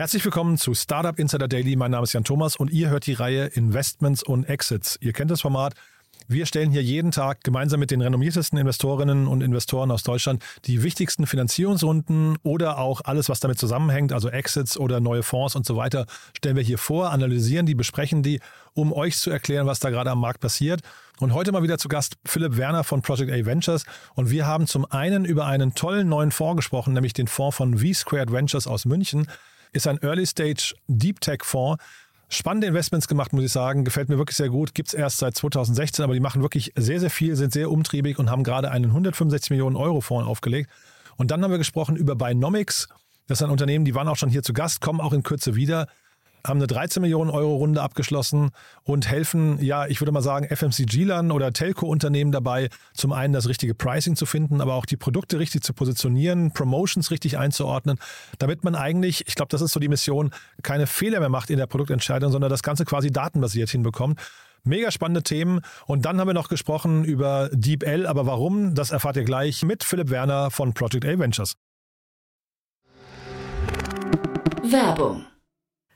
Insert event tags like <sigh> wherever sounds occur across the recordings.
Herzlich willkommen zu Startup Insider Daily. Mein Name ist Jan Thomas und ihr hört die Reihe Investments und Exits. Ihr kennt das Format. Wir stellen hier jeden Tag gemeinsam mit den renommiertesten Investorinnen und Investoren aus Deutschland die wichtigsten Finanzierungsrunden oder auch alles, was damit zusammenhängt, also Exits oder neue Fonds und so weiter, stellen wir hier vor, analysieren die, besprechen die, um euch zu erklären, was da gerade am Markt passiert. Und heute mal wieder zu Gast Philipp Werner von Project A Ventures. Und wir haben zum einen über einen tollen neuen Fonds gesprochen, nämlich den Fonds von V-Squared Ventures aus München ist ein Early-Stage Deep Tech-Fonds. Spannende Investments gemacht, muss ich sagen. Gefällt mir wirklich sehr gut. Gibt es erst seit 2016, aber die machen wirklich sehr, sehr viel, sind sehr umtriebig und haben gerade einen 165 Millionen Euro Fonds aufgelegt. Und dann haben wir gesprochen über Binomics. Das ist ein Unternehmen, die waren auch schon hier zu Gast, kommen auch in Kürze wieder haben eine 13 Millionen Euro Runde abgeschlossen und helfen, ja, ich würde mal sagen, FMCG-Lern oder Telco-Unternehmen dabei, zum einen das richtige Pricing zu finden, aber auch die Produkte richtig zu positionieren, Promotions richtig einzuordnen, damit man eigentlich, ich glaube, das ist so die Mission, keine Fehler mehr macht in der Produktentscheidung, sondern das Ganze quasi datenbasiert hinbekommt. Mega spannende Themen. Und dann haben wir noch gesprochen über DeepL, aber warum, das erfahrt ihr gleich mit Philipp Werner von Project A Ventures. Werbung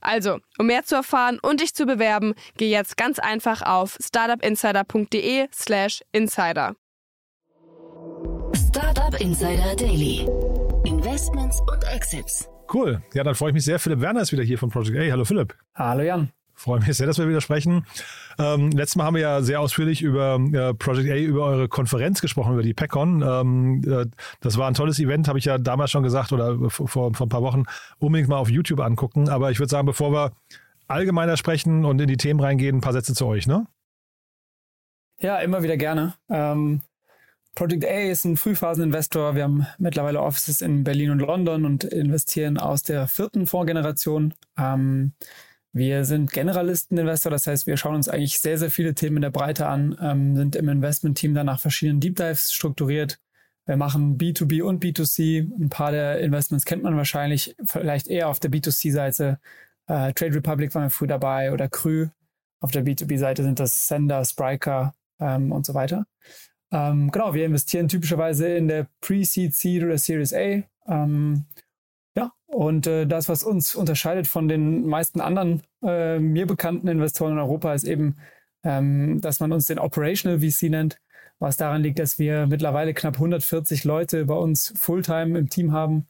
Also, um mehr zu erfahren und dich zu bewerben, geh jetzt ganz einfach auf startupinsider.de/slash insider. Startup Insider Daily. Investments und Exits. Cool. Ja, dann freue ich mich sehr. Philipp Werner ist wieder hier von Project A. Hallo Philipp. Hallo Jan. Freue mich sehr, dass wir wieder sprechen. Ähm, letztes Mal haben wir ja sehr ausführlich über äh, Project A, über eure Konferenz gesprochen, über die PECON. Ähm, äh, das war ein tolles Event, habe ich ja damals schon gesagt oder vor, vor ein paar Wochen unbedingt mal auf YouTube angucken. Aber ich würde sagen, bevor wir allgemeiner sprechen und in die Themen reingehen, ein paar Sätze zu euch, ne? Ja, immer wieder gerne. Ähm, Project A ist ein Frühphaseninvestor. Wir haben mittlerweile Offices in Berlin und London und investieren aus der vierten Fondsgeneration. Ähm, wir sind Generalisteninvestor, das heißt, wir schauen uns eigentlich sehr, sehr viele Themen in der Breite an, ähm, sind im Investment-Team dann nach verschiedenen Deep Dives strukturiert. Wir machen B2B und B2C. Ein paar der Investments kennt man wahrscheinlich, vielleicht eher auf der B2C-Seite. Äh, Trade Republic waren wir früh dabei oder Krü. Auf der B2B-Seite sind das Sender, Spriker ähm, und so weiter. Ähm, genau, wir investieren typischerweise in der Pre-Seed, Seed oder Series A. Ähm, ja, und äh, das, was uns unterscheidet von den meisten anderen äh, mir bekannten Investoren in Europa, ist eben, ähm, dass man uns den Operational VC nennt, was daran liegt, dass wir mittlerweile knapp 140 Leute bei uns Fulltime im Team haben,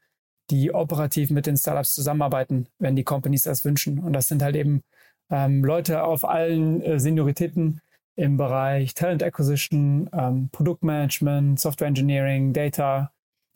die operativ mit den Startups zusammenarbeiten, wenn die Companies das wünschen. Und das sind halt eben ähm, Leute auf allen äh, Senioritäten im Bereich Talent Acquisition, ähm, Produktmanagement, Software Engineering, Data,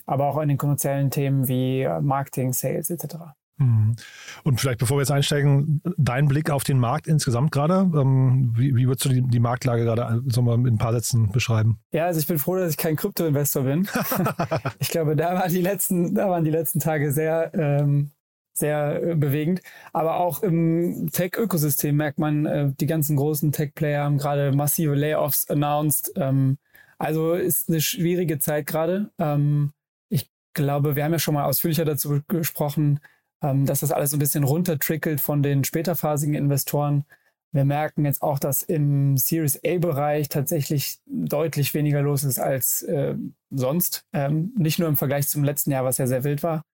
aber auch in den kommerziellen Themen wie äh, Marketing, Sales etc. Mhm. Und vielleicht bevor wir jetzt einsteigen, dein Blick auf den Markt insgesamt gerade. Ähm, wie, wie, würdest du die, die Marktlage gerade so mal in ein paar Sätzen beschreiben? Ja, also ich bin froh, dass ich kein Krypto-Investor bin. <laughs> ich glaube, da waren die letzten, da waren die letzten Tage sehr, ähm, sehr äh, bewegend. Aber auch im Tech-Ökosystem merkt man, äh, die ganzen großen Tech-Player haben gerade massive Layoffs announced. Ähm, also ist eine schwierige Zeit gerade. Ähm, glaube, wir haben ja schon mal ausführlicher dazu gesprochen, ähm, dass das alles so ein bisschen runtertrickelt von den späterphasigen Investoren. Wir merken jetzt auch, dass im Series A-Bereich tatsächlich deutlich weniger los ist als äh, sonst. Ähm, nicht nur im Vergleich zum letzten Jahr, was ja sehr wild war.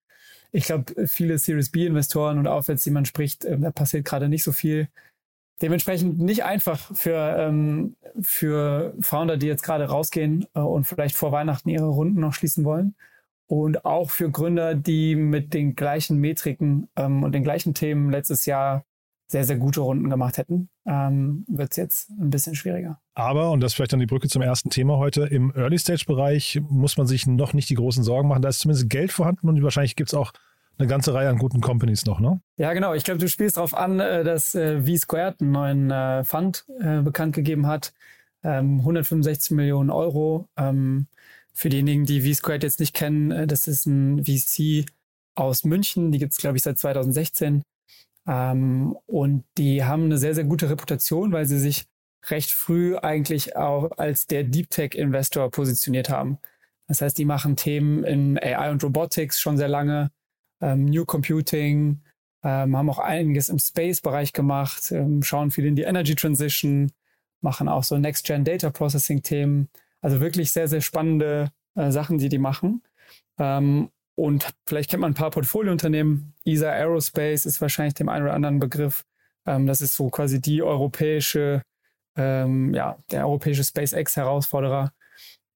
Ich glaube, viele Series B-Investoren und aufwärts, die man spricht, äh, da passiert gerade nicht so viel. Dementsprechend nicht einfach für, ähm, für Founder, die jetzt gerade rausgehen äh, und vielleicht vor Weihnachten ihre Runden noch schließen wollen. Und auch für Gründer, die mit den gleichen Metriken ähm, und den gleichen Themen letztes Jahr sehr, sehr gute Runden gemacht hätten, ähm, wird es jetzt ein bisschen schwieriger. Aber, und das ist vielleicht dann die Brücke zum ersten Thema heute, im Early-Stage-Bereich muss man sich noch nicht die großen Sorgen machen. Da ist zumindest Geld vorhanden und wahrscheinlich gibt es auch eine ganze Reihe an guten Companies noch, ne? Ja, genau. Ich glaube, du spielst darauf an, äh, dass äh, V-Squared einen neuen äh, Fund bekannt gegeben hat. 165 ähm, Millionen Euro. Ähm, für diejenigen, die V-Squared jetzt nicht kennen, das ist ein VC aus München. Die gibt es, glaube ich, seit 2016. Ähm, und die haben eine sehr, sehr gute Reputation, weil sie sich recht früh eigentlich auch als der Deep Tech Investor positioniert haben. Das heißt, die machen Themen in AI und Robotics schon sehr lange, ähm, New Computing, ähm, haben auch einiges im Space-Bereich gemacht, ähm, schauen viel in die Energy Transition, machen auch so Next-Gen Data Processing-Themen. Also wirklich sehr, sehr spannende äh, Sachen, die die machen. Ähm, und vielleicht kennt man ein paar Portfoliounternehmen. ESA Aerospace ist wahrscheinlich dem einen oder anderen Begriff. Ähm, das ist so quasi die europäische, ähm, ja, der europäische SpaceX-Herausforderer.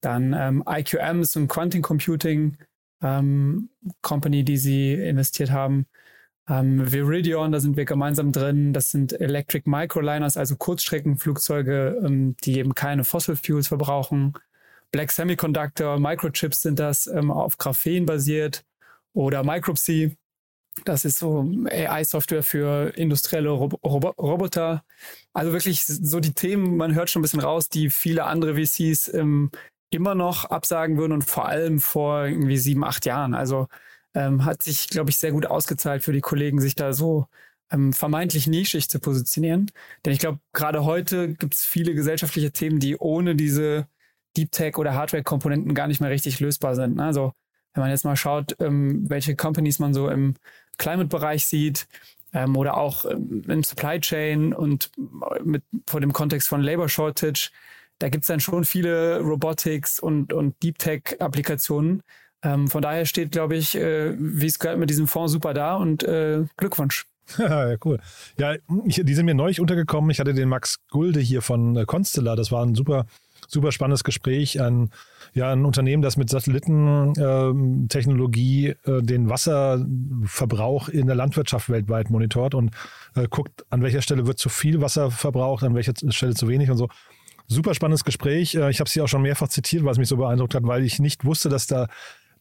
Dann ähm, IQM ist ein Quantum Computing ähm, Company, die sie investiert haben. Ähm, Viridion, da sind wir gemeinsam drin. Das sind Electric Microliners, also Kurzstreckenflugzeuge, ähm, die eben keine Fossil Fuels verbrauchen. Black Semiconductor, Microchips sind das ähm, auf Graphen basiert oder Micropsy. Das ist so AI-Software für industrielle Rob Rob Roboter. Also wirklich so die Themen, man hört schon ein bisschen raus, die viele andere VCs ähm, immer noch absagen würden und vor allem vor irgendwie sieben, acht Jahren. Also ähm, hat sich, glaube ich, sehr gut ausgezahlt für die Kollegen, sich da so ähm, vermeintlich nischig zu positionieren. Denn ich glaube, gerade heute gibt es viele gesellschaftliche Themen, die ohne diese Deep Tech oder Hardware-Komponenten gar nicht mehr richtig lösbar sind. Ne? Also wenn man jetzt mal schaut, ähm, welche Companies man so im Climate-Bereich sieht ähm, oder auch ähm, im Supply Chain und mit vor dem Kontext von Labor Shortage, da gibt es dann schon viele Robotics und, und Deep Tech-Applikationen. Ähm, von daher steht, glaube ich, äh, wie es gehört mit diesem Fonds super da und äh, Glückwunsch. <laughs> ja, cool. Ja, ich, die sind mir neulich untergekommen. Ich hatte den Max Gulde hier von äh, Constellar. Das war ein super super spannendes Gespräch. Ein, ja, ein Unternehmen, das mit Satellitentechnologie äh, äh, den Wasserverbrauch in der Landwirtschaft weltweit monitort und äh, guckt, an welcher Stelle wird zu viel Wasser verbraucht, an welcher Stelle zu wenig und so. Super spannendes Gespräch. Äh, ich habe es hier auch schon mehrfach zitiert, was mich so beeindruckt hat, weil ich nicht wusste, dass da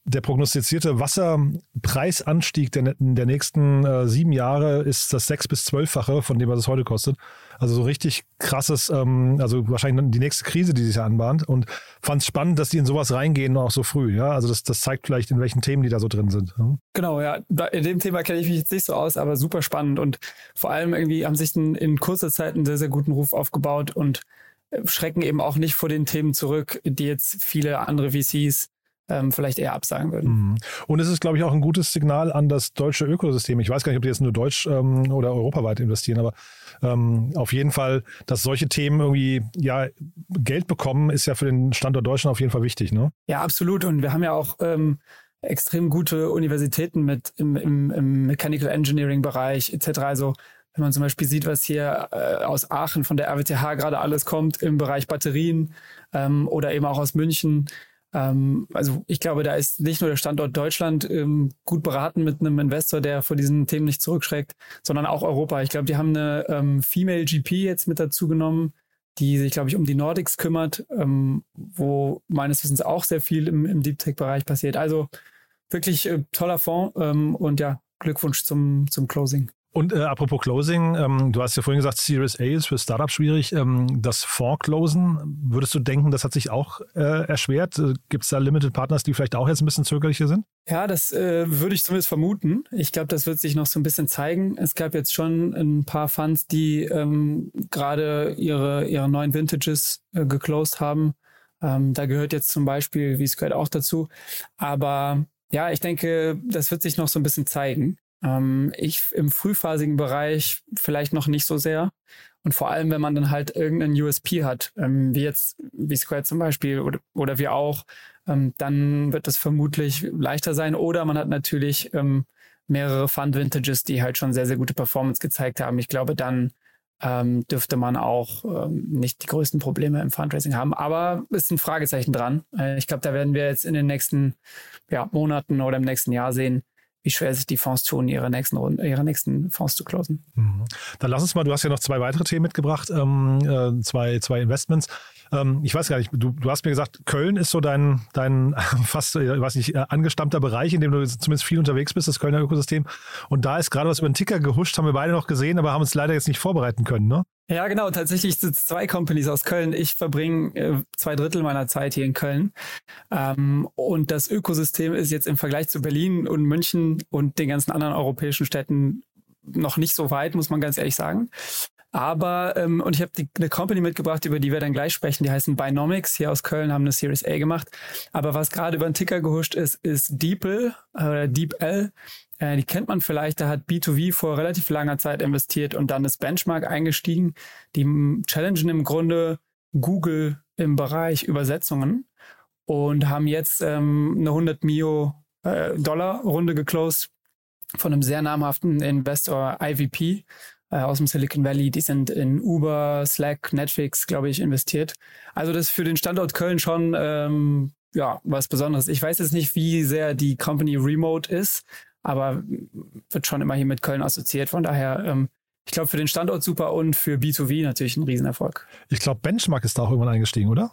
der prognostizierte Wasserpreisanstieg der, der nächsten äh, sieben Jahre ist das sechs- bis zwölffache von dem, was es heute kostet. Also so richtig krasses, ähm, also wahrscheinlich die nächste Krise, die sich anbahnt. Und fand es spannend, dass die in sowas reingehen, auch so früh. Ja, also das, das zeigt vielleicht, in welchen Themen die da so drin sind. Hm? Genau, ja. In dem Thema kenne ich mich jetzt nicht so aus, aber super spannend. Und vor allem irgendwie haben sich in, in kurzer Zeit einen sehr, sehr guten Ruf aufgebaut und äh, schrecken eben auch nicht vor den Themen zurück, die jetzt viele andere VCs ähm, vielleicht eher absagen würden. Mhm. Und es ist, glaube ich, auch ein gutes Signal an das deutsche Ökosystem. Ich weiß gar nicht, ob die jetzt nur deutsch ähm, oder europaweit investieren, aber ähm, auf jeden Fall, dass solche Themen irgendwie ja Geld bekommen, ist ja für den Standort Deutschland auf jeden Fall wichtig. Ne? Ja, absolut. Und wir haben ja auch ähm, extrem gute Universitäten mit im, im, im Mechanical Engineering Bereich etc. Also wenn man zum Beispiel sieht, was hier äh, aus Aachen von der RWTH gerade alles kommt im Bereich Batterien ähm, oder eben auch aus München, ähm, also ich glaube, da ist nicht nur der Standort Deutschland ähm, gut beraten mit einem Investor, der vor diesen Themen nicht zurückschreckt, sondern auch Europa. Ich glaube, die haben eine ähm, Female GP jetzt mit dazu genommen, die sich, glaube ich, um die Nordics kümmert, ähm, wo meines Wissens auch sehr viel im, im Deep Tech-Bereich passiert. Also wirklich äh, toller Fonds ähm, und ja, Glückwunsch zum, zum Closing. Und äh, apropos Closing, ähm, du hast ja vorhin gesagt, Series A ist für Startups schwierig. Ähm, das Fonds-Closen, würdest du denken, das hat sich auch äh, erschwert? Äh, Gibt es da Limited Partners, die vielleicht auch jetzt ein bisschen zögerlicher sind? Ja, das äh, würde ich zumindest vermuten. Ich glaube, das wird sich noch so ein bisschen zeigen. Es gab jetzt schon ein paar Funds, die ähm, gerade ihre, ihre neuen Vintages äh, geclosed haben. Ähm, da gehört jetzt zum Beispiel wie es gehört auch dazu. Aber ja, ich denke, das wird sich noch so ein bisschen zeigen. Ähm, ich im frühphasigen Bereich vielleicht noch nicht so sehr. Und vor allem, wenn man dann halt irgendeinen USP hat, ähm, wie jetzt, wie Square zum Beispiel oder, oder wir auch, ähm, dann wird das vermutlich leichter sein. Oder man hat natürlich ähm, mehrere Fund Vintages, die halt schon sehr, sehr gute Performance gezeigt haben. Ich glaube, dann ähm, dürfte man auch ähm, nicht die größten Probleme im Fundraising haben. Aber ist ein Fragezeichen dran. Äh, ich glaube, da werden wir jetzt in den nächsten ja, Monaten oder im nächsten Jahr sehen, wie schwer sich die Fonds tun, ihre nächsten Runden, ihre nächsten Fonds zu closen. Mhm. Dann lass uns mal, du hast ja noch zwei weitere Themen mitgebracht, ähm, äh, zwei, zwei Investments. Ähm, ich weiß gar nicht, du, du hast mir gesagt, Köln ist so dein, dein <laughs> fast, ich weiß nicht, äh, angestammter Bereich, in dem du zumindest viel unterwegs bist, das Kölner Ökosystem. Und da ist gerade was über den Ticker gehuscht, haben wir beide noch gesehen, aber haben uns leider jetzt nicht vorbereiten können, ne? Ja, genau. Tatsächlich sind es zwei Companies aus Köln. Ich verbringe äh, zwei Drittel meiner Zeit hier in Köln. Ähm, und das Ökosystem ist jetzt im Vergleich zu Berlin und München und den ganzen anderen europäischen Städten noch nicht so weit, muss man ganz ehrlich sagen. Aber, ähm, und ich habe eine Company mitgebracht, über die wir dann gleich sprechen, die heißen Binomics, hier aus Köln, haben eine Series A gemacht. Aber was gerade über den Ticker gehuscht ist, ist DeepL oder DeepL. Äh, die kennt man vielleicht, da hat B2V vor relativ langer Zeit investiert und dann ist Benchmark eingestiegen. Die challengen im Grunde Google im Bereich Übersetzungen und haben jetzt ähm, eine 100 Mio äh, Dollar Runde geclosed von einem sehr namhaften Investor IVP äh, aus dem Silicon Valley. Die sind in Uber, Slack, Netflix, glaube ich, investiert. Also das ist für den Standort Köln schon ähm, ja was Besonderes. Ich weiß jetzt nicht, wie sehr die Company remote ist, aber wird schon immer hier mit Köln assoziiert. Von daher ähm, ich glaube, für den Standort super und für B2B natürlich ein Riesenerfolg. Ich glaube, Benchmark ist da auch irgendwann eingestiegen, oder?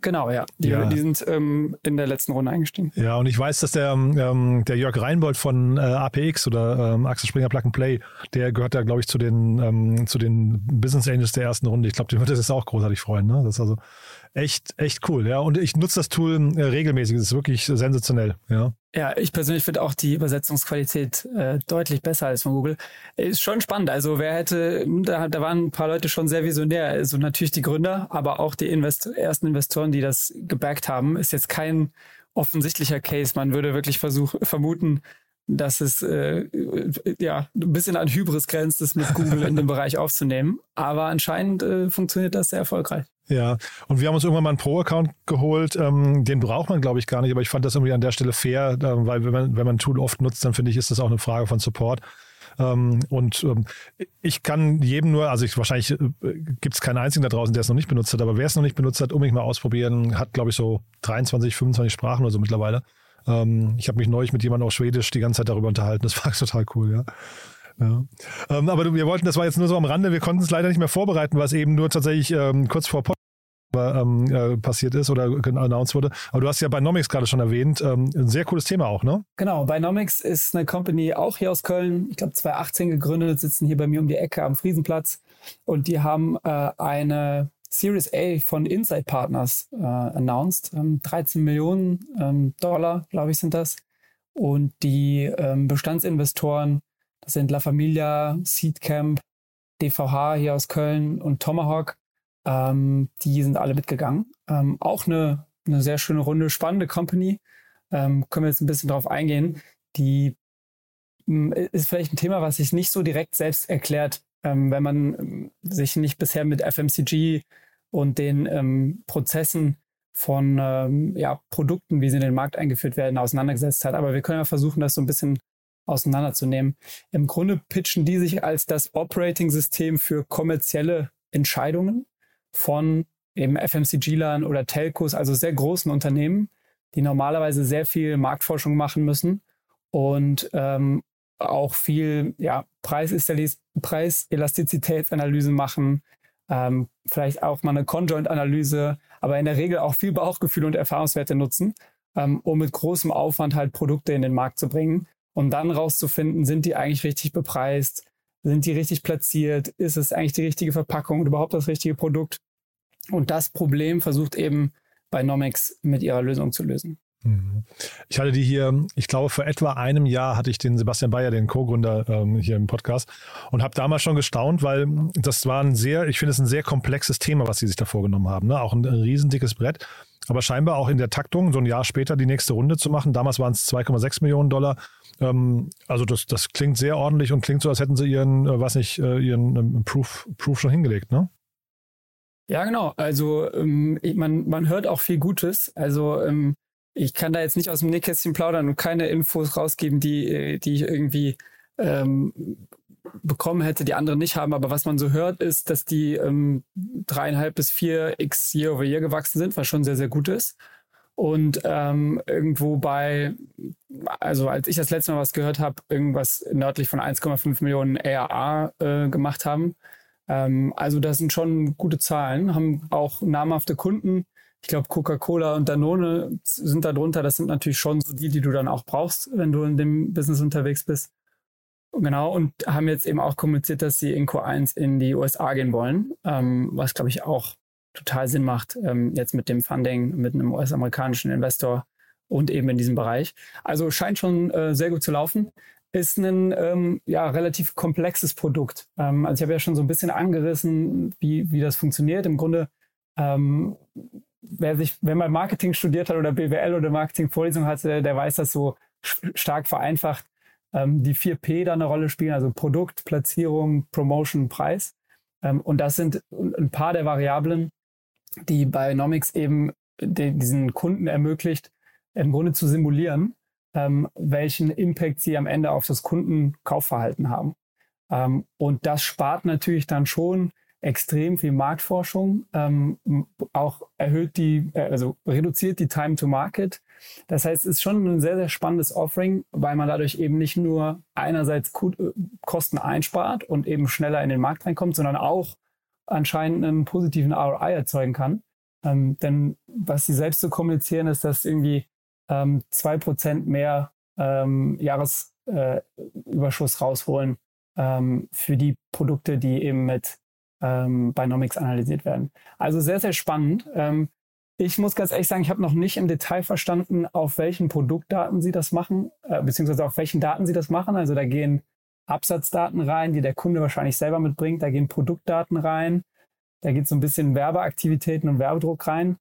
Genau, ja. Die, ja. die sind ähm, in der letzten Runde eingestiegen. Ja, und ich weiß, dass der, ähm, der Jörg Reinbold von äh, APX oder ähm, Axel Springer Plug and Play, der gehört da, glaube ich, zu den, ähm, zu den Business Angels der ersten Runde. Ich glaube, dem wird das jetzt auch großartig freuen. Ne? Das ist also echt, echt cool. Ja, und ich nutze das Tool äh, regelmäßig. Das ist wirklich sensationell. Ja. Ja, ich persönlich finde auch die Übersetzungsqualität äh, deutlich besser als von Google. Ist schon spannend. Also wer hätte, da, da waren ein paar Leute schon sehr visionär. Also natürlich die Gründer, aber auch die Invest ersten Investoren, die das gebackt haben, ist jetzt kein offensichtlicher Case. Man würde wirklich versuchen, vermuten, dass es äh, ja ein bisschen an Hybris grenzt, es mit Google in dem <laughs> Bereich aufzunehmen. Aber anscheinend äh, funktioniert das sehr erfolgreich. Ja, und wir haben uns irgendwann mal einen Pro-Account geholt. Ähm, den braucht man, glaube ich, gar nicht, aber ich fand das irgendwie an der Stelle fair, äh, weil wenn man, wenn man ein Tool oft nutzt, dann finde ich, ist das auch eine Frage von Support. Ähm, und ähm, ich kann jedem nur, also ich, wahrscheinlich äh, gibt es keinen einzigen da draußen, der es noch nicht benutzt hat, aber wer es noch nicht benutzt hat, unbedingt mal ausprobieren, hat, glaube ich, so 23, 25 Sprachen oder so mittlerweile. Ähm, ich habe mich neulich mit jemandem auf Schwedisch die ganze Zeit darüber unterhalten. Das war <laughs> total cool, ja. Ähm, aber wir wollten, das war jetzt nur so am Rande, wir konnten es leider nicht mehr vorbereiten, was eben nur tatsächlich ähm, kurz vor Pod ähm, äh, passiert ist oder announced wurde. Aber du hast ja Binomics gerade schon erwähnt. Ähm, ein sehr cooles Thema auch, ne? Genau, Binomics ist eine Company auch hier aus Köln, ich glaube 2018 gegründet, sitzen hier bei mir um die Ecke am Friesenplatz und die haben äh, eine Series A von Inside Partners äh, announced. Ähm, 13 Millionen ähm, Dollar, glaube ich, sind das. Und die ähm, Bestandsinvestoren, das sind La Familia, Seedcamp, DVH hier aus Köln und Tomahawk, ähm, die sind alle mitgegangen. Ähm, auch eine, eine sehr schöne Runde, spannende Company. Ähm, können wir jetzt ein bisschen drauf eingehen. Die ist vielleicht ein Thema, was sich nicht so direkt selbst erklärt, ähm, wenn man ähm, sich nicht bisher mit FMCG und den ähm, Prozessen von ja, Produkten, wie sie in den Markt eingeführt werden, auseinandergesetzt hat. Aber wir können ja versuchen, das so ein bisschen auseinanderzunehmen. Im Grunde pitchen die sich als das Operating-System für kommerzielle Entscheidungen von eben FMCG-Lern oder Telcos, also sehr großen Unternehmen, die normalerweise sehr viel Marktforschung machen müssen und ähm, auch viel ja, Preiselastizitätsanalysen machen, ähm, vielleicht auch mal eine Conjoint-Analyse, aber in der Regel auch viel Bauchgefühl und Erfahrungswerte nutzen, ähm, um mit großem Aufwand halt Produkte in den Markt zu bringen und dann rauszufinden, sind die eigentlich richtig bepreist, sind die richtig platziert, ist es eigentlich die richtige Verpackung und überhaupt das richtige Produkt. Und das Problem versucht eben bei Nomex mit ihrer Lösung zu lösen. Mhm. Ich hatte die hier, ich glaube, vor etwa einem Jahr hatte ich den Sebastian Bayer, den Co-Gründer, ähm, hier im Podcast und habe damals schon gestaunt, weil das war ein sehr, ich finde es ein sehr komplexes Thema, was sie sich da vorgenommen haben. Ne? Auch ein, ein riesendickes Brett, aber scheinbar auch in der Taktung, so ein Jahr später die nächste Runde zu machen. Damals waren es 2,6 Millionen Dollar. Ähm, also das, das klingt sehr ordentlich und klingt so, als hätten sie ihren, äh, was nicht, äh, ihren ähm, Proof, Proof schon hingelegt, ne? Ja, genau. Also ähm, man, man hört auch viel Gutes. Also ähm, ich kann da jetzt nicht aus dem Nähkästchen plaudern und keine Infos rausgeben, die, die ich irgendwie ähm, bekommen hätte, die andere nicht haben. Aber was man so hört, ist, dass die ähm, dreieinhalb bis vier x Year over Year gewachsen sind, was schon sehr, sehr gut ist. Und ähm, irgendwo bei, also als ich das letzte Mal was gehört habe, irgendwas nördlich von 1,5 Millionen ARA äh, gemacht haben. Ähm, also das sind schon gute Zahlen, haben auch namhafte Kunden. Ich glaube, Coca-Cola und Danone sind da drunter. Das sind natürlich schon so die, die du dann auch brauchst, wenn du in dem Business unterwegs bist. Genau, und haben jetzt eben auch kommuniziert, dass sie in Q1 in die USA gehen wollen, ähm, was, glaube ich, auch total Sinn macht, ähm, jetzt mit dem Funding, mit einem US-amerikanischen Investor und eben in diesem Bereich. Also scheint schon äh, sehr gut zu laufen. Ist ein ähm, ja, relativ komplexes Produkt. Ähm, also ich habe ja schon so ein bisschen angerissen, wie, wie das funktioniert. Im Grunde, ähm, wer sich, wenn man Marketing studiert hat oder BWL oder Marketing-Vorlesung hatte, der weiß das so stark vereinfacht ähm, die 4P da eine Rolle spielen, also Produkt, Platzierung, Promotion, Preis. Ähm, und das sind ein paar der Variablen, die bei Nomics eben den, diesen Kunden ermöglicht, im Grunde zu simulieren, ähm, welchen Impact sie am Ende auf das Kundenkaufverhalten haben. Ähm, und das spart natürlich dann schon extrem viel Marktforschung, ähm, auch erhöht die, äh, also reduziert die Time to Market, das heißt, es ist schon ein sehr, sehr spannendes Offering, weil man dadurch eben nicht nur einerseits äh, Kosten einspart und eben schneller in den Markt reinkommt, sondern auch anscheinend einen positiven ROI erzeugen kann. Ähm, denn was sie selbst so kommunizieren, ist, dass irgendwie ähm, zwei Prozent mehr ähm, Jahresüberschuss äh, rausholen ähm, für die Produkte, die eben mit ähm, Binomics analysiert werden. Also sehr, sehr spannend. Ähm, ich muss ganz ehrlich sagen, ich habe noch nicht im Detail verstanden, auf welchen Produktdaten Sie das machen, äh, beziehungsweise auf welchen Daten Sie das machen. Also da gehen Absatzdaten rein, die der Kunde wahrscheinlich selber mitbringt. Da gehen Produktdaten rein. Da geht so ein bisschen Werbeaktivitäten und Werbedruck rein.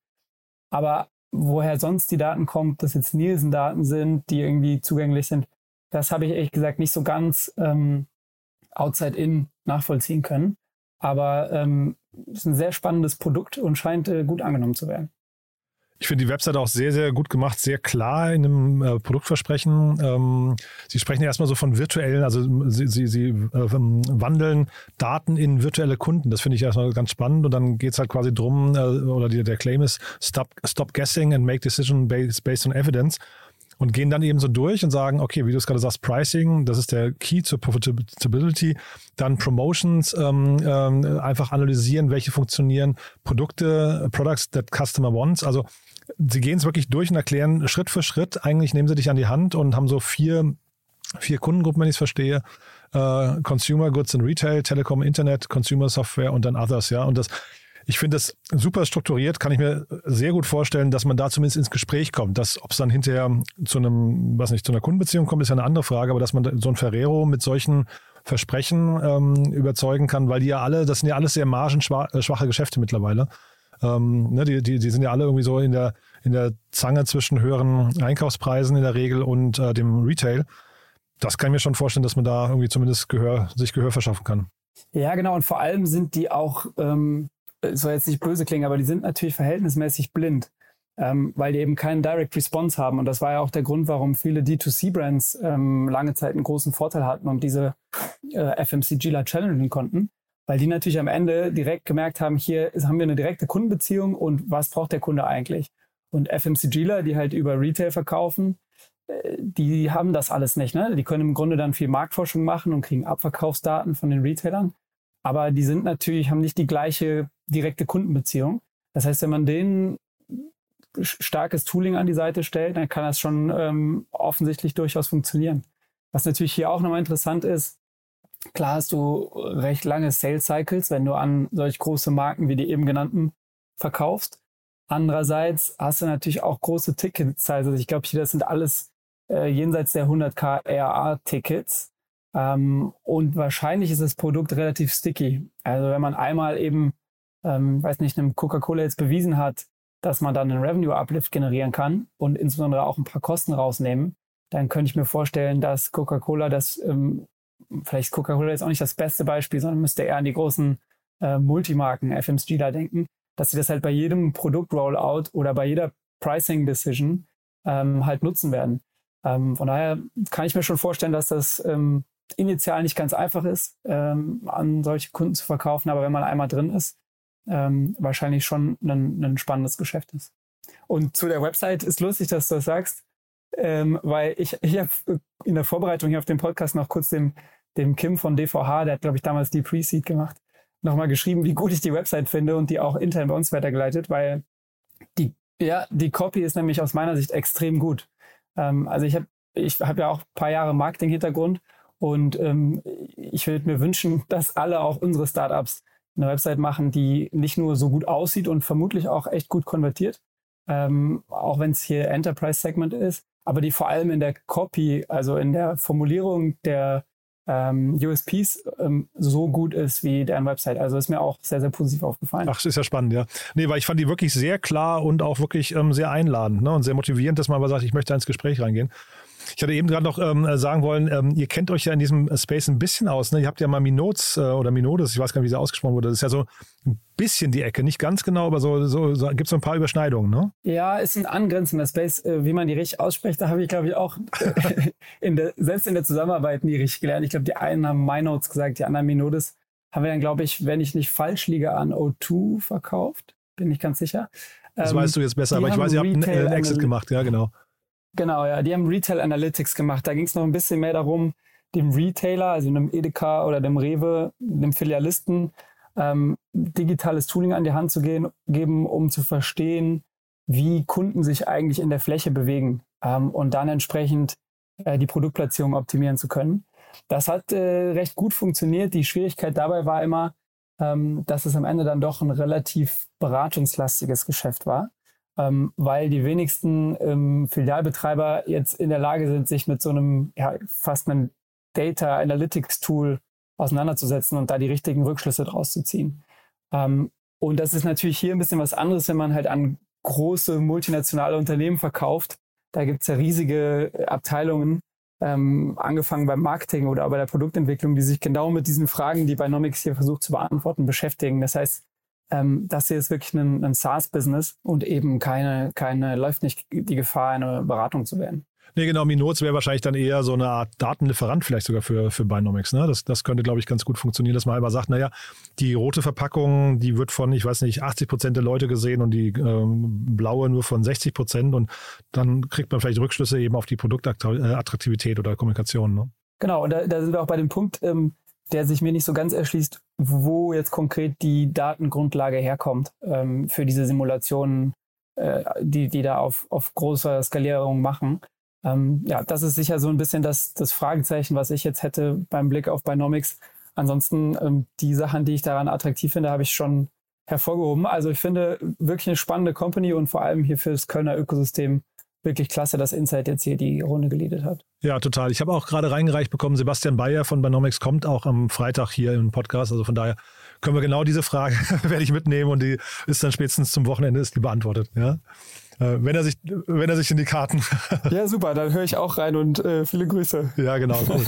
Aber woher sonst die Daten kommen, ob das jetzt Nielsen-Daten sind, die irgendwie zugänglich sind, das habe ich ehrlich gesagt nicht so ganz ähm, outside-in nachvollziehen können. Aber ähm, es ist ein sehr spannendes Produkt und scheint äh, gut angenommen zu werden. Ich finde die Webseite auch sehr, sehr gut gemacht, sehr klar in dem äh, Produktversprechen. Ähm, Sie sprechen erstmal so von virtuellen, also Sie, Sie, Sie äh, wandeln Daten in virtuelle Kunden. Das finde ich erstmal ganz spannend. Und dann geht es halt quasi drum, äh, oder die, der Claim ist, stop, stop guessing and make decision based, based on evidence und gehen dann eben so durch und sagen, okay, wie du es gerade sagst, Pricing, das ist der Key zur Profitability. Dann Promotions, ähm, ähm, einfach analysieren, welche funktionieren, Produkte, Products that Customer wants. Also sie gehen es wirklich durch und erklären Schritt für Schritt. Eigentlich nehmen sie dich an die Hand und haben so vier, vier Kundengruppen, wenn ich es verstehe. Uh, Consumer Goods and Retail, Telekom, Internet, Consumer Software und dann Others, ja. Und das ich finde das super strukturiert, kann ich mir sehr gut vorstellen, dass man da zumindest ins Gespräch kommt. Dass, ob es dann hinterher zu einem, was nicht, zu einer Kundenbeziehung kommt, ist ja eine andere Frage, aber dass man so ein Ferrero mit solchen Versprechen ähm, überzeugen kann, weil die ja alle, das sind ja alles sehr margenschwache Geschäfte mittlerweile. Ähm, ne, die, die, die sind ja alle irgendwie so in der, in der Zange zwischen höheren Einkaufspreisen in der Regel und äh, dem Retail. Das kann ich mir schon vorstellen, dass man da irgendwie zumindest Gehör, sich Gehör verschaffen kann. Ja, genau. Und vor allem sind die auch ähm, soll jetzt nicht böse klingen, aber die sind natürlich verhältnismäßig blind, ähm, weil die eben keinen Direct Response haben. Und das war ja auch der Grund, warum viele D2C-Brands ähm, lange Zeit einen großen Vorteil hatten und diese äh, FMCGler challengen konnten, weil die natürlich am Ende direkt gemerkt haben, hier haben wir eine direkte Kundenbeziehung und was braucht der Kunde eigentlich? Und FMCGler, die halt über Retail verkaufen, äh, die haben das alles nicht. Ne? Die können im Grunde dann viel Marktforschung machen und kriegen Abverkaufsdaten von den Retailern. Aber die sind natürlich, haben nicht die gleiche direkte Kundenbeziehung. Das heißt, wenn man denen starkes Tooling an die Seite stellt, dann kann das schon ähm, offensichtlich durchaus funktionieren. Was natürlich hier auch nochmal interessant ist, klar hast du recht lange Sales Cycles, wenn du an solch große Marken wie die eben genannten verkaufst. Andererseits hast du natürlich auch große Tickets. Also ich glaube, hier das sind alles äh, jenseits der 100k RA-Tickets. Ähm, und wahrscheinlich ist das Produkt relativ sticky. Also wenn man einmal eben ähm, weiß nicht, einem Coca-Cola jetzt bewiesen hat, dass man dann einen Revenue-Uplift generieren kann und insbesondere auch ein paar Kosten rausnehmen, dann könnte ich mir vorstellen, dass Coca-Cola das, ähm, vielleicht Coca-Cola jetzt auch nicht das beste Beispiel, sondern müsste eher an die großen äh, Multimarken, FMCG da denken, dass sie das halt bei jedem Produkt-Rollout oder bei jeder Pricing-Decision ähm, halt nutzen werden. Ähm, von daher kann ich mir schon vorstellen, dass das ähm, initial nicht ganz einfach ist, ähm, an solche Kunden zu verkaufen, aber wenn man einmal drin ist, ähm, wahrscheinlich schon ein, ein spannendes Geschäft ist. Und zu der Website ist lustig, dass du das sagst, ähm, weil ich, ich habe in der Vorbereitung hier auf den Podcast noch kurz dem, dem Kim von DVH, der hat, glaube ich, damals die Pre-Seed gemacht, nochmal geschrieben, wie gut ich die Website finde und die auch intern bei uns weitergeleitet, weil die, ja, die Copy ist nämlich aus meiner Sicht extrem gut. Ähm, also ich habe ich hab ja auch ein paar Jahre Marketing-Hintergrund und ähm, ich würde mir wünschen, dass alle auch unsere Startups eine Website machen, die nicht nur so gut aussieht und vermutlich auch echt gut konvertiert, ähm, auch wenn es hier Enterprise-Segment ist, aber die vor allem in der Copy, also in der Formulierung der ähm, USPs ähm, so gut ist wie deren Website. Also ist mir auch sehr, sehr positiv aufgefallen. Ach, ist ja spannend, ja. Nee, weil ich fand die wirklich sehr klar und auch wirklich ähm, sehr einladend ne? und sehr motivierend, dass man aber sagt, ich möchte ins Gespräch reingehen. Ich hatte eben gerade noch ähm, sagen wollen, ähm, ihr kennt euch ja in diesem Space ein bisschen aus. Ne? Ihr habt ja mal Minodes äh, oder Minodes, ich weiß gar nicht, wie sie ausgesprochen wurde. Das ist ja so ein bisschen die Ecke, nicht ganz genau, aber so, so, so gibt es so ein paar Überschneidungen, ne? Ja, ist ein angrenzender Space. Äh, wie man die richtig ausspricht, da habe ich, glaube ich, auch äh, <laughs> in der, selbst in der Zusammenarbeit nie richtig gelernt. Ich glaube, die einen haben Minodes gesagt, die anderen Minodes. Haben wir dann, glaube ich, wenn ich nicht falsch liege, an O2 verkauft. Bin ich ganz sicher. Das ähm, weißt du jetzt besser, aber ich weiß, ihr habt einen Exit gemacht, ja, genau. Genau, ja, die haben Retail Analytics gemacht. Da ging es noch ein bisschen mehr darum, dem Retailer, also dem Edeka oder dem Rewe, dem Filialisten, ähm, digitales Tooling an die Hand zu gehen, geben, um zu verstehen, wie Kunden sich eigentlich in der Fläche bewegen ähm, und dann entsprechend äh, die Produktplatzierung optimieren zu können. Das hat äh, recht gut funktioniert. Die Schwierigkeit dabei war immer, ähm, dass es am Ende dann doch ein relativ beratungslastiges Geschäft war ähm, weil die wenigsten ähm, Filialbetreiber jetzt in der Lage sind, sich mit so einem ja, fast einem Data Analytics Tool auseinanderzusetzen und da die richtigen Rückschlüsse draus zu ziehen. Ähm, und das ist natürlich hier ein bisschen was anderes, wenn man halt an große multinationale Unternehmen verkauft. Da gibt es ja riesige Abteilungen, ähm, angefangen beim Marketing oder bei der Produktentwicklung, die sich genau mit diesen Fragen, die Binomics hier versucht zu beantworten, beschäftigen. Das heißt, ähm, das hier ist wirklich ein, ein SaaS-Business und eben keine, keine, läuft nicht die Gefahr, eine Beratung zu werden. Nee, genau, Minoz wäre wahrscheinlich dann eher so eine Art Datenlieferant vielleicht sogar für, für Binomics. Ne? Das, das könnte, glaube ich, ganz gut funktionieren, dass man einfach sagt, naja, die rote Verpackung, die wird von, ich weiß nicht, 80 Prozent der Leute gesehen und die ähm, blaue nur von 60 Prozent und dann kriegt man vielleicht Rückschlüsse eben auf die Produktattraktivität oder Kommunikation. Ne? Genau, und da, da sind wir auch bei dem Punkt, ähm, der sich mir nicht so ganz erschließt, wo jetzt konkret die Datengrundlage herkommt ähm, für diese Simulationen, äh, die, die da auf, auf großer Skalierung machen. Ähm, ja, das ist sicher so ein bisschen das, das Fragezeichen, was ich jetzt hätte beim Blick auf Binomics. Ansonsten ähm, die Sachen, die ich daran attraktiv finde, habe ich schon hervorgehoben. Also ich finde wirklich eine spannende Company und vor allem hier für das Kölner Ökosystem wirklich klasse, dass Insight jetzt hier die Runde geledet hat. Ja, total. Ich habe auch gerade reingereicht bekommen, Sebastian Bayer von Binomics kommt auch am Freitag hier im Podcast. Also von daher können wir genau diese Frage <laughs> werde ich mitnehmen und die ist dann spätestens zum Wochenende ist die beantwortet. Ja. Äh, wenn er sich, wenn er sich in die Karten. <laughs> ja, super, dann höre ich auch rein und äh, viele Grüße. Ja, genau. Cool.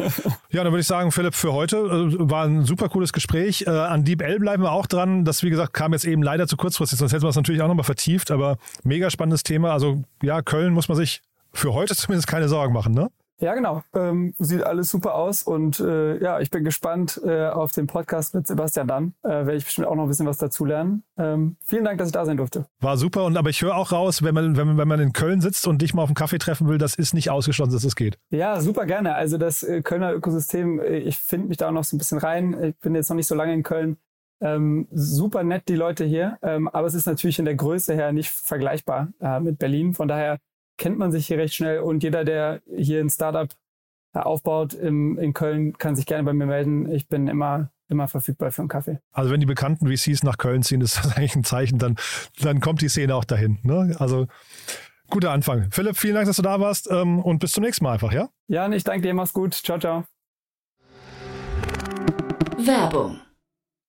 ja, dann würde ich sagen, Philipp, für heute äh, war ein super cooles Gespräch. Äh, an Deep L bleiben wir auch dran. Das, wie gesagt, kam jetzt eben leider zu kurzfristig, sonst hätten wir es natürlich auch nochmal vertieft, aber mega spannendes Thema. Also ja, Köln muss man sich für heute <laughs> zumindest keine Sorgen machen, ne? Ja, genau. Ähm, sieht alles super aus und äh, ja, ich bin gespannt äh, auf den Podcast mit Sebastian dann. Äh, Werde ich bestimmt auch noch ein bisschen was dazu lernen. Ähm, vielen Dank, dass ich da sein durfte. War super und aber ich höre auch raus, wenn man, wenn, man, wenn man in Köln sitzt und dich mal auf einen Kaffee treffen will, das ist nicht ausgeschlossen, dass es das geht. Ja, super gerne. Also das äh, Kölner Ökosystem, äh, ich finde mich da auch noch so ein bisschen rein. Ich bin jetzt noch nicht so lange in Köln. Ähm, super nett die Leute hier, ähm, aber es ist natürlich in der Größe her nicht vergleichbar äh, mit Berlin. Von daher kennt man sich hier recht schnell und jeder, der hier ein Startup aufbaut im, in Köln, kann sich gerne bei mir melden. Ich bin immer immer verfügbar für einen Kaffee. Also wenn die bekannten VCs nach Köln ziehen, ist das <laughs> eigentlich ein Zeichen, dann, dann kommt die Szene auch dahin. Ne? Also guter Anfang. Philipp, vielen Dank, dass du da warst ähm, und bis zum nächsten Mal einfach, ja? Ja, ich danke dir, mach's gut. Ciao, ciao. Werbung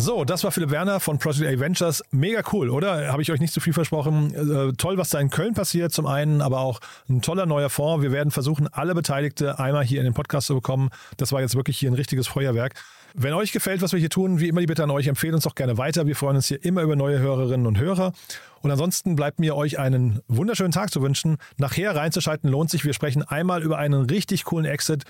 So, das war Philipp Werner von Project A Ventures. Mega cool, oder? Habe ich euch nicht zu viel versprochen. Äh, toll, was da in Köln passiert, zum einen, aber auch ein toller neuer Fonds. Wir werden versuchen, alle Beteiligte einmal hier in den Podcast zu bekommen. Das war jetzt wirklich hier ein richtiges Feuerwerk. Wenn euch gefällt, was wir hier tun, wie immer die Bitte an euch, empfehlt uns doch gerne weiter. Wir freuen uns hier immer über neue Hörerinnen und Hörer. Und ansonsten bleibt mir euch einen wunderschönen Tag zu wünschen. Nachher reinzuschalten lohnt sich. Wir sprechen einmal über einen richtig coolen Exit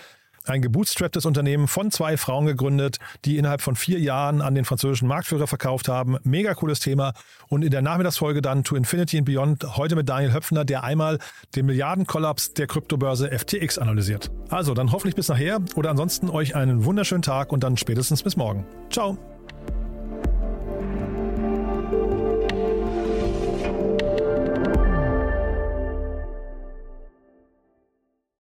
ein gebootstrapptes Unternehmen von zwei Frauen gegründet, die innerhalb von vier Jahren an den französischen Marktführer verkauft haben. Mega cooles Thema. Und in der Nachmittagsfolge dann To Infinity and Beyond, heute mit Daniel Höpfner, der einmal den Milliardenkollaps der Kryptobörse FTX analysiert. Also dann hoffentlich bis nachher oder ansonsten euch einen wunderschönen Tag und dann spätestens bis morgen. Ciao.